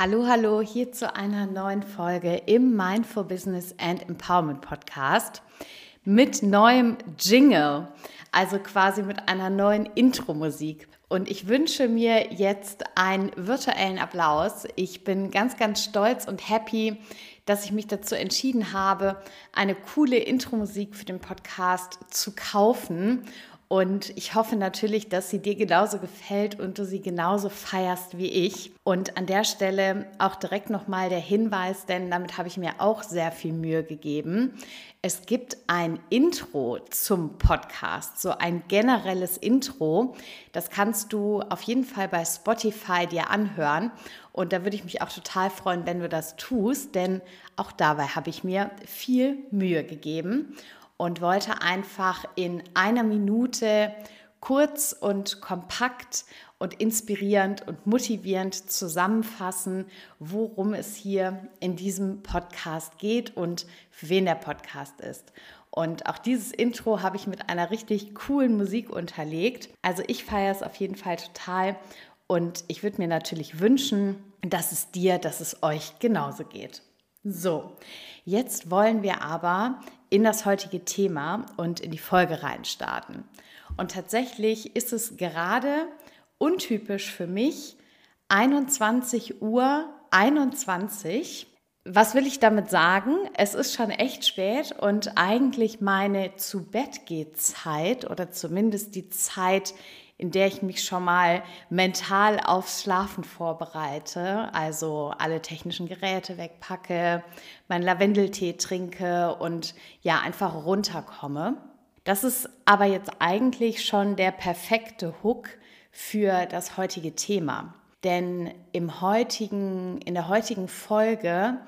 Hallo, hallo, hier zu einer neuen Folge im Mindful Business and Empowerment Podcast mit neuem Jingle, also quasi mit einer neuen Intro-Musik. Und ich wünsche mir jetzt einen virtuellen Applaus. Ich bin ganz, ganz stolz und happy, dass ich mich dazu entschieden habe, eine coole Intro-Musik für den Podcast zu kaufen und ich hoffe natürlich, dass sie dir genauso gefällt und du sie genauso feierst wie ich. Und an der Stelle auch direkt nochmal der Hinweis, denn damit habe ich mir auch sehr viel Mühe gegeben. Es gibt ein Intro zum Podcast, so ein generelles Intro. Das kannst du auf jeden Fall bei Spotify dir anhören. Und da würde ich mich auch total freuen, wenn du das tust, denn auch dabei habe ich mir viel Mühe gegeben und wollte einfach in einer Minute kurz und kompakt und inspirierend und motivierend zusammenfassen, worum es hier in diesem Podcast geht und für wen der Podcast ist. Und auch dieses Intro habe ich mit einer richtig coolen Musik unterlegt. Also ich feiere es auf jeden Fall total und ich würde mir natürlich wünschen, dass es dir, dass es euch genauso geht. So, jetzt wollen wir aber in das heutige Thema und in die Folge reinstarten. Und tatsächlich ist es gerade untypisch für mich 21 Uhr 21. Was will ich damit sagen? Es ist schon echt spät und eigentlich meine zu Bett geht Zeit oder zumindest die Zeit, in der ich mich schon mal mental aufs Schlafen vorbereite, also alle technischen Geräte wegpacke, meinen Lavendeltee trinke und ja, einfach runterkomme. Das ist aber jetzt eigentlich schon der perfekte Hook für das heutige Thema. Denn im heutigen, in der heutigen Folge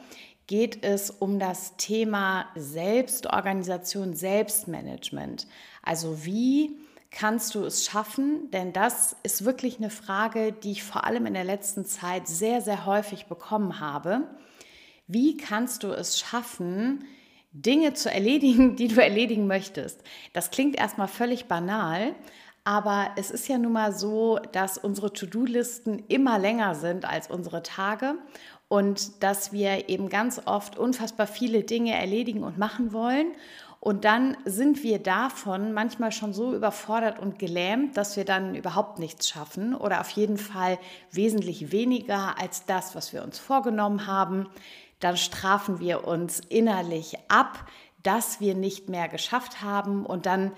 geht es um das Thema Selbstorganisation, Selbstmanagement. Also wie kannst du es schaffen? Denn das ist wirklich eine Frage, die ich vor allem in der letzten Zeit sehr, sehr häufig bekommen habe. Wie kannst du es schaffen, Dinge zu erledigen, die du erledigen möchtest? Das klingt erstmal völlig banal, aber es ist ja nun mal so, dass unsere To-Do-Listen immer länger sind als unsere Tage und dass wir eben ganz oft unfassbar viele Dinge erledigen und machen wollen. Und dann sind wir davon manchmal schon so überfordert und gelähmt, dass wir dann überhaupt nichts schaffen oder auf jeden Fall wesentlich weniger als das, was wir uns vorgenommen haben. Dann strafen wir uns innerlich ab, dass wir nicht mehr geschafft haben und dann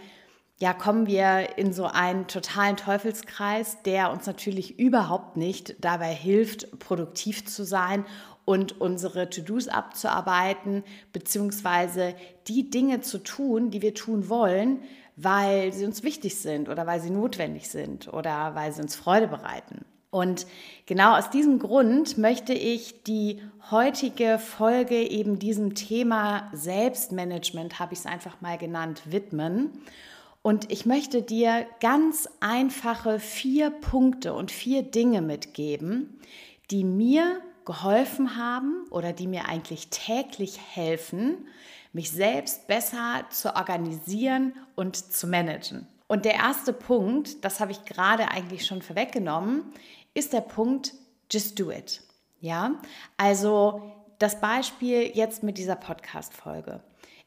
ja, kommen wir in so einen totalen Teufelskreis, der uns natürlich überhaupt nicht dabei hilft, produktiv zu sein und unsere To-Dos abzuarbeiten, beziehungsweise die Dinge zu tun, die wir tun wollen, weil sie uns wichtig sind oder weil sie notwendig sind oder weil sie uns Freude bereiten. Und genau aus diesem Grund möchte ich die heutige Folge eben diesem Thema Selbstmanagement, habe ich es einfach mal genannt, widmen. Und ich möchte dir ganz einfache vier Punkte und vier Dinge mitgeben, die mir geholfen haben oder die mir eigentlich täglich helfen, mich selbst besser zu organisieren und zu managen. Und der erste Punkt, das habe ich gerade eigentlich schon vorweggenommen, ist der Punkt Just Do It. Ja, also das Beispiel jetzt mit dieser Podcast-Folge.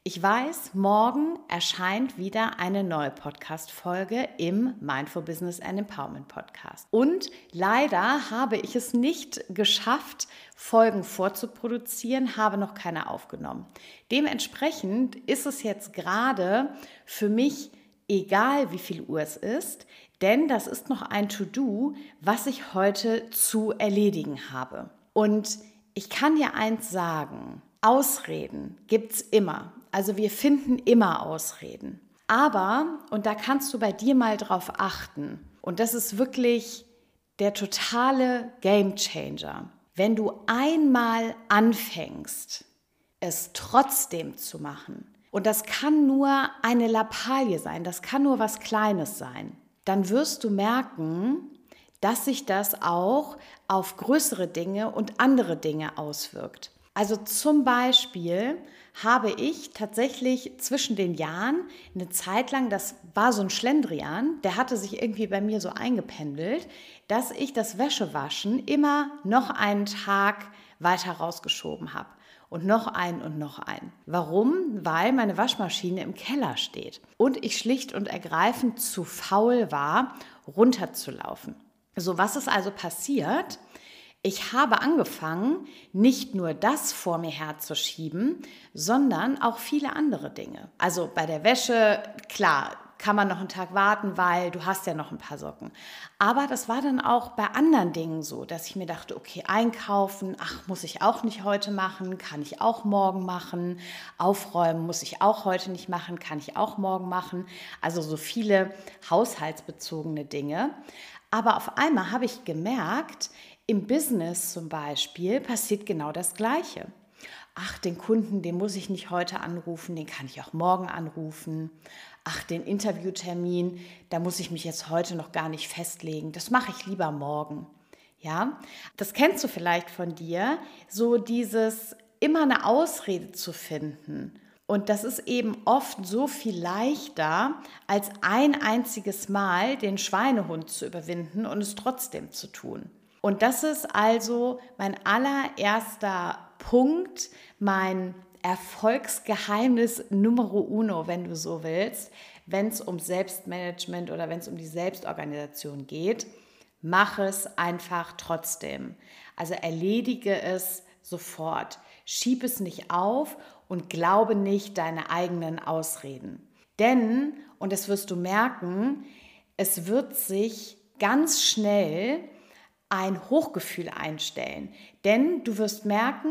Ich weiß, morgen erscheint wieder eine neue Podcast-Folge im Mindful Business and Empowerment Podcast. Und leider habe ich es nicht geschafft, Folgen vorzuproduzieren, habe noch keine aufgenommen. Dementsprechend ist es jetzt gerade für mich egal, wie viel Uhr es ist, denn das ist noch ein To-Do, was ich heute zu erledigen habe. Und ich kann dir eins sagen, Ausreden gibt es immer. Also wir finden immer Ausreden. Aber, und da kannst du bei dir mal drauf achten, und das ist wirklich der totale Game Changer. Wenn du einmal anfängst, es trotzdem zu machen, und das kann nur eine Lappalie sein, das kann nur was Kleines sein, dann wirst du merken, dass sich das auch auf größere Dinge und andere Dinge auswirkt. Also zum Beispiel habe ich tatsächlich zwischen den Jahren eine Zeit lang, das war so ein Schlendrian, der hatte sich irgendwie bei mir so eingependelt, dass ich das Wäschewaschen immer noch einen Tag weiter rausgeschoben habe. Und noch einen und noch einen. Warum? Weil meine Waschmaschine im Keller steht und ich schlicht und ergreifend zu faul war, runterzulaufen. So, was ist also passiert? Ich habe angefangen, nicht nur das vor mir herzuschieben, sondern auch viele andere Dinge. Also bei der Wäsche, klar, kann man noch einen Tag warten, weil du hast ja noch ein paar Socken. Aber das war dann auch bei anderen Dingen so, dass ich mir dachte, okay, einkaufen, ach, muss ich auch nicht heute machen, kann ich auch morgen machen. Aufräumen muss ich auch heute nicht machen, kann ich auch morgen machen. Also so viele haushaltsbezogene Dinge. Aber auf einmal habe ich gemerkt, im Business zum Beispiel passiert genau das Gleiche. Ach, den Kunden, den muss ich nicht heute anrufen, den kann ich auch morgen anrufen. Ach, den Interviewtermin, da muss ich mich jetzt heute noch gar nicht festlegen. Das mache ich lieber morgen. Ja, das kennst du vielleicht von dir, so dieses immer eine Ausrede zu finden. Und das ist eben oft so viel leichter, als ein einziges Mal den Schweinehund zu überwinden und es trotzdem zu tun. Und das ist also mein allererster Punkt, mein Erfolgsgeheimnis Numero uno, wenn du so willst, wenn es um Selbstmanagement oder wenn es um die Selbstorganisation geht. Mach es einfach trotzdem. Also erledige es sofort. Schieb es nicht auf und glaube nicht deine eigenen Ausreden. Denn, und das wirst du merken, es wird sich ganz schnell ein Hochgefühl einstellen. Denn du wirst merken,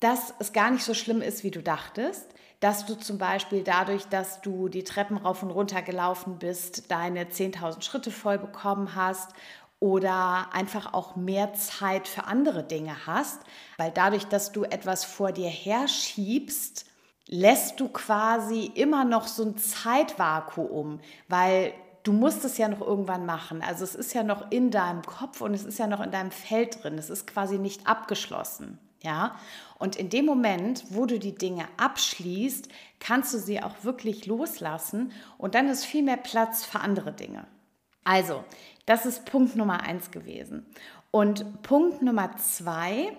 dass es gar nicht so schlimm ist, wie du dachtest. Dass du zum Beispiel dadurch, dass du die Treppen rauf und runter gelaufen bist, deine 10.000 Schritte voll bekommen hast oder einfach auch mehr Zeit für andere Dinge hast, weil dadurch, dass du etwas vor dir herschiebst, lässt du quasi immer noch so ein Zeitvakuum, weil du musst es ja noch irgendwann machen. Also es ist ja noch in deinem Kopf und es ist ja noch in deinem Feld drin. Es ist quasi nicht abgeschlossen. Ja, und in dem Moment, wo du die Dinge abschließt, kannst du sie auch wirklich loslassen und dann ist viel mehr Platz für andere Dinge. Also, das ist Punkt Nummer eins gewesen. Und Punkt Nummer zwei,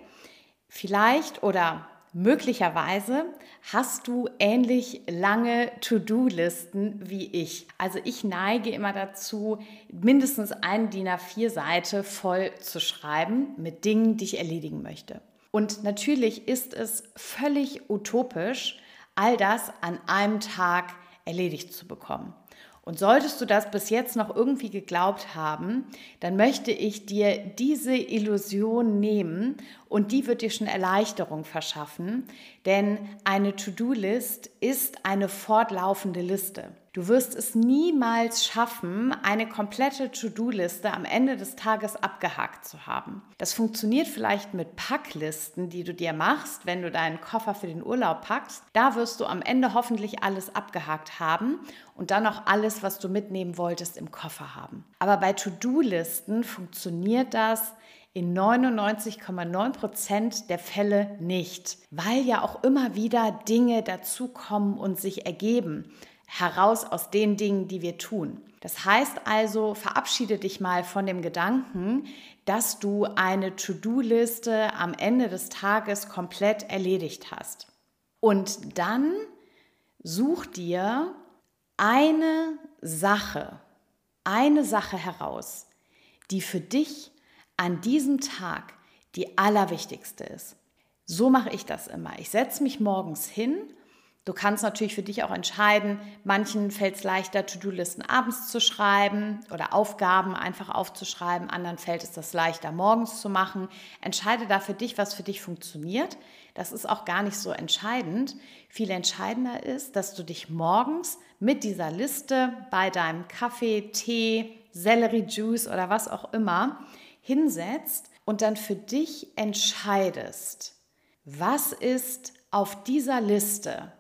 vielleicht oder Möglicherweise hast du ähnlich lange To-Do-Listen wie ich. Also ich neige immer dazu, mindestens eine DIN A4-Seite voll zu schreiben mit Dingen, die ich erledigen möchte. Und natürlich ist es völlig utopisch, all das an einem Tag erledigt zu bekommen. Und solltest du das bis jetzt noch irgendwie geglaubt haben, dann möchte ich dir diese Illusion nehmen und die wird dir schon Erleichterung verschaffen, denn eine To-Do-List ist eine fortlaufende Liste. Du wirst es niemals schaffen, eine komplette To-Do-Liste am Ende des Tages abgehakt zu haben. Das funktioniert vielleicht mit Packlisten, die du dir machst, wenn du deinen Koffer für den Urlaub packst. Da wirst du am Ende hoffentlich alles abgehakt haben und dann noch alles, was du mitnehmen wolltest, im Koffer haben. Aber bei To-Do-Listen funktioniert das in 99,9 Prozent der Fälle nicht, weil ja auch immer wieder Dinge dazukommen und sich ergeben heraus aus den Dingen, die wir tun. Das heißt also, verabschiede dich mal von dem Gedanken, dass du eine To-Do-Liste am Ende des Tages komplett erledigt hast. Und dann such dir eine Sache, eine Sache heraus, die für dich an diesem Tag die allerwichtigste ist. So mache ich das immer. Ich setze mich morgens hin Du kannst natürlich für dich auch entscheiden, manchen fällt es leichter, To-Do-Listen abends zu schreiben oder Aufgaben einfach aufzuschreiben, anderen fällt es das leichter, morgens zu machen. Entscheide da für dich, was für dich funktioniert. Das ist auch gar nicht so entscheidend. Viel entscheidender ist, dass du dich morgens mit dieser Liste bei deinem Kaffee, Tee, Selleriejuice oder was auch immer hinsetzt und dann für dich entscheidest, was ist auf dieser Liste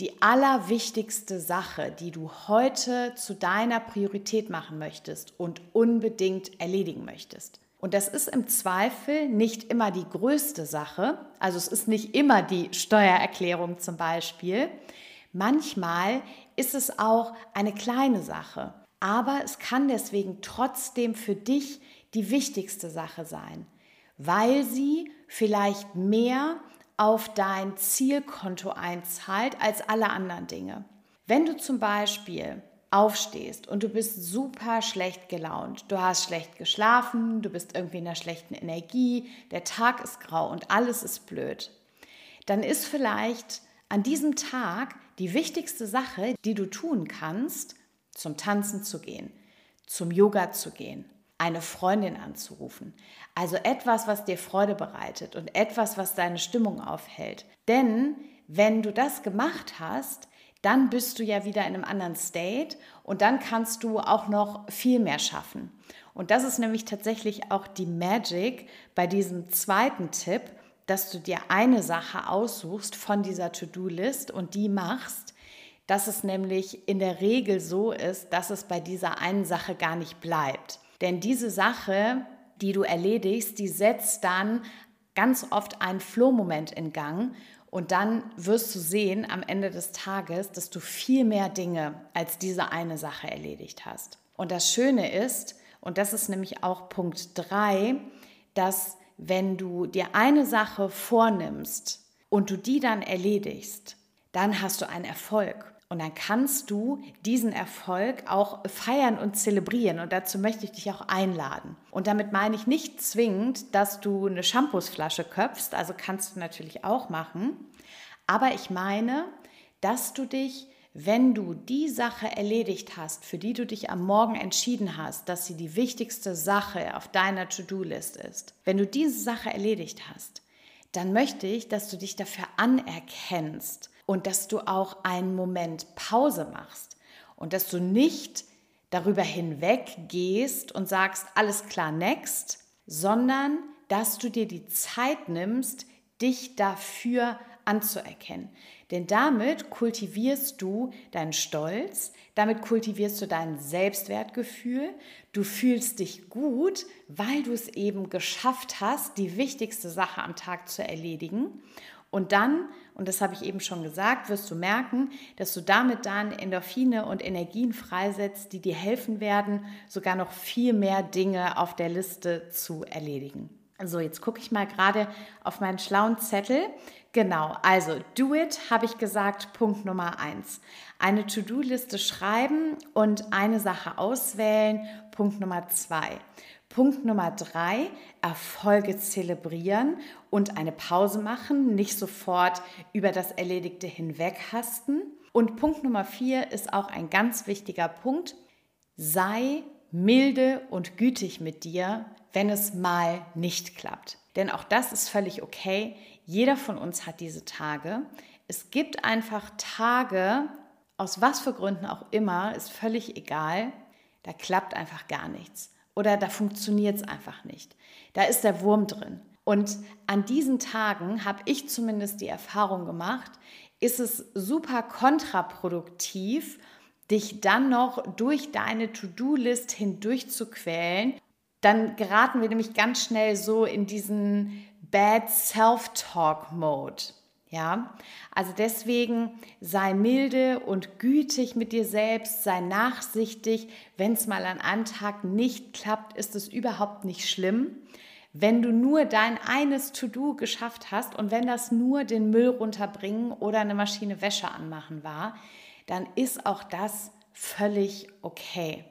die allerwichtigste Sache, die du heute zu deiner Priorität machen möchtest und unbedingt erledigen möchtest. Und das ist im Zweifel nicht immer die größte Sache. Also es ist nicht immer die Steuererklärung zum Beispiel. Manchmal ist es auch eine kleine Sache. Aber es kann deswegen trotzdem für dich die wichtigste Sache sein, weil sie vielleicht mehr auf dein Zielkonto einzahlt als alle anderen Dinge. Wenn du zum Beispiel aufstehst und du bist super schlecht gelaunt, du hast schlecht geschlafen, du bist irgendwie in einer schlechten Energie, der Tag ist grau und alles ist blöd, dann ist vielleicht an diesem Tag die wichtigste Sache, die du tun kannst, zum Tanzen zu gehen, zum Yoga zu gehen, eine Freundin anzurufen. Also etwas, was dir Freude bereitet und etwas, was deine Stimmung aufhält. Denn wenn du das gemacht hast, dann bist du ja wieder in einem anderen State und dann kannst du auch noch viel mehr schaffen. Und das ist nämlich tatsächlich auch die Magic bei diesem zweiten Tipp, dass du dir eine Sache aussuchst von dieser To-Do-List und die machst, dass es nämlich in der Regel so ist, dass es bei dieser einen Sache gar nicht bleibt. Denn diese Sache, die du erledigst, die setzt dann ganz oft einen Flow-Moment in Gang und dann wirst du sehen am Ende des Tages, dass du viel mehr Dinge als diese eine Sache erledigt hast. Und das Schöne ist, und das ist nämlich auch Punkt 3, dass wenn du dir eine Sache vornimmst und du die dann erledigst, dann hast du einen Erfolg. Und dann kannst du diesen Erfolg auch feiern und zelebrieren. Und dazu möchte ich dich auch einladen. Und damit meine ich nicht zwingend, dass du eine Shampoosflasche köpfst. Also kannst du natürlich auch machen. Aber ich meine, dass du dich, wenn du die Sache erledigt hast, für die du dich am Morgen entschieden hast, dass sie die wichtigste Sache auf deiner To-Do-List ist, wenn du diese Sache erledigt hast, dann möchte ich, dass du dich dafür anerkennst und dass du auch einen Moment Pause machst und dass du nicht darüber hinweg gehst und sagst, alles klar, next, sondern dass du dir die Zeit nimmst, dich dafür anzuerkennen. Denn damit kultivierst du deinen Stolz, damit kultivierst du dein Selbstwertgefühl, du fühlst dich gut, weil du es eben geschafft hast, die wichtigste Sache am Tag zu erledigen. Und dann, und das habe ich eben schon gesagt, wirst du merken, dass du damit dann Endorphine und Energien freisetzt, die dir helfen werden, sogar noch viel mehr Dinge auf der Liste zu erledigen. So, jetzt gucke ich mal gerade auf meinen schlauen Zettel. Genau, also do it, habe ich gesagt, Punkt Nummer eins. Eine To-Do-Liste schreiben und eine Sache auswählen, Punkt Nummer zwei. Punkt Nummer drei, Erfolge zelebrieren und eine Pause machen, nicht sofort über das Erledigte hinweghasten. Und Punkt Nummer vier ist auch ein ganz wichtiger Punkt. Sei milde und gütig mit dir, wenn es mal nicht klappt. Denn auch das ist völlig okay. Jeder von uns hat diese Tage. Es gibt einfach Tage, aus was für Gründen auch immer, ist völlig egal. Da klappt einfach gar nichts oder da funktioniert es einfach nicht. Da ist der Wurm drin. Und an diesen Tagen habe ich zumindest die Erfahrung gemacht, ist es super kontraproduktiv, dich dann noch durch deine To-Do-List hindurch zu quälen. Dann geraten wir nämlich ganz schnell so in diesen Bad Self-Talk-Mode. Ja, also deswegen sei milde und gütig mit dir selbst, sei nachsichtig. Wenn es mal an einem Tag nicht klappt, ist es überhaupt nicht schlimm. Wenn du nur dein eines To-Do geschafft hast und wenn das nur den Müll runterbringen oder eine Maschine Wäsche anmachen war, dann ist auch das völlig okay.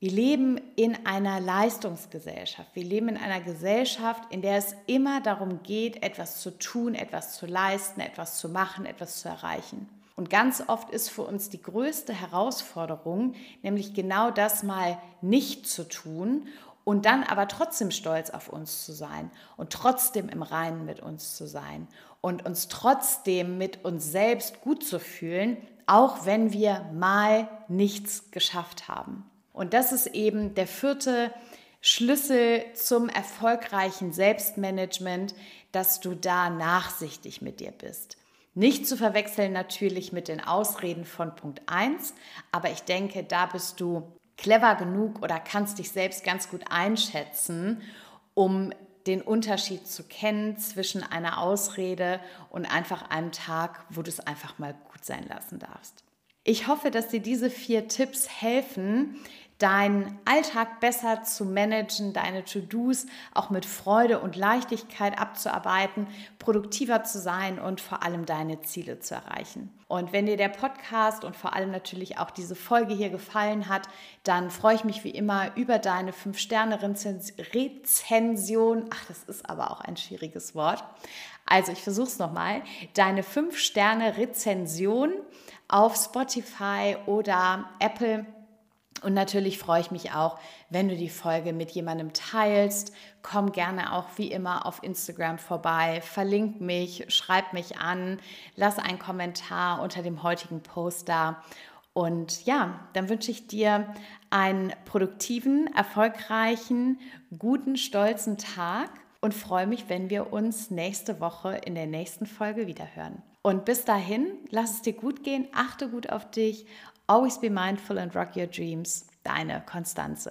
Wir leben in einer Leistungsgesellschaft. Wir leben in einer Gesellschaft, in der es immer darum geht, etwas zu tun, etwas zu leisten, etwas zu machen, etwas zu erreichen. Und ganz oft ist für uns die größte Herausforderung, nämlich genau das mal nicht zu tun und dann aber trotzdem stolz auf uns zu sein und trotzdem im Reinen mit uns zu sein und uns trotzdem mit uns selbst gut zu fühlen, auch wenn wir mal nichts geschafft haben. Und das ist eben der vierte Schlüssel zum erfolgreichen Selbstmanagement, dass du da nachsichtig mit dir bist. Nicht zu verwechseln natürlich mit den Ausreden von Punkt 1, aber ich denke, da bist du clever genug oder kannst dich selbst ganz gut einschätzen, um den Unterschied zu kennen zwischen einer Ausrede und einfach einem Tag, wo du es einfach mal gut sein lassen darfst. Ich hoffe, dass dir diese vier Tipps helfen, deinen Alltag besser zu managen, deine To-Dos auch mit Freude und Leichtigkeit abzuarbeiten, produktiver zu sein und vor allem deine Ziele zu erreichen. Und wenn dir der Podcast und vor allem natürlich auch diese Folge hier gefallen hat, dann freue ich mich wie immer über deine 5-Sterne-Rezension. Ach, das ist aber auch ein schwieriges Wort. Also ich versuche es nochmal. Deine 5-Sterne-Rezension auf Spotify oder Apple und natürlich freue ich mich auch, wenn du die Folge mit jemandem teilst. Komm gerne auch wie immer auf Instagram vorbei, verlink mich, schreib mich an, lass einen Kommentar unter dem heutigen Post da. Und ja, dann wünsche ich dir einen produktiven, erfolgreichen, guten, stolzen Tag und freue mich, wenn wir uns nächste Woche in der nächsten Folge wiederhören. Und bis dahin, lass es dir gut gehen, achte gut auf dich Always be mindful and rock your dreams. Deine Konstanze.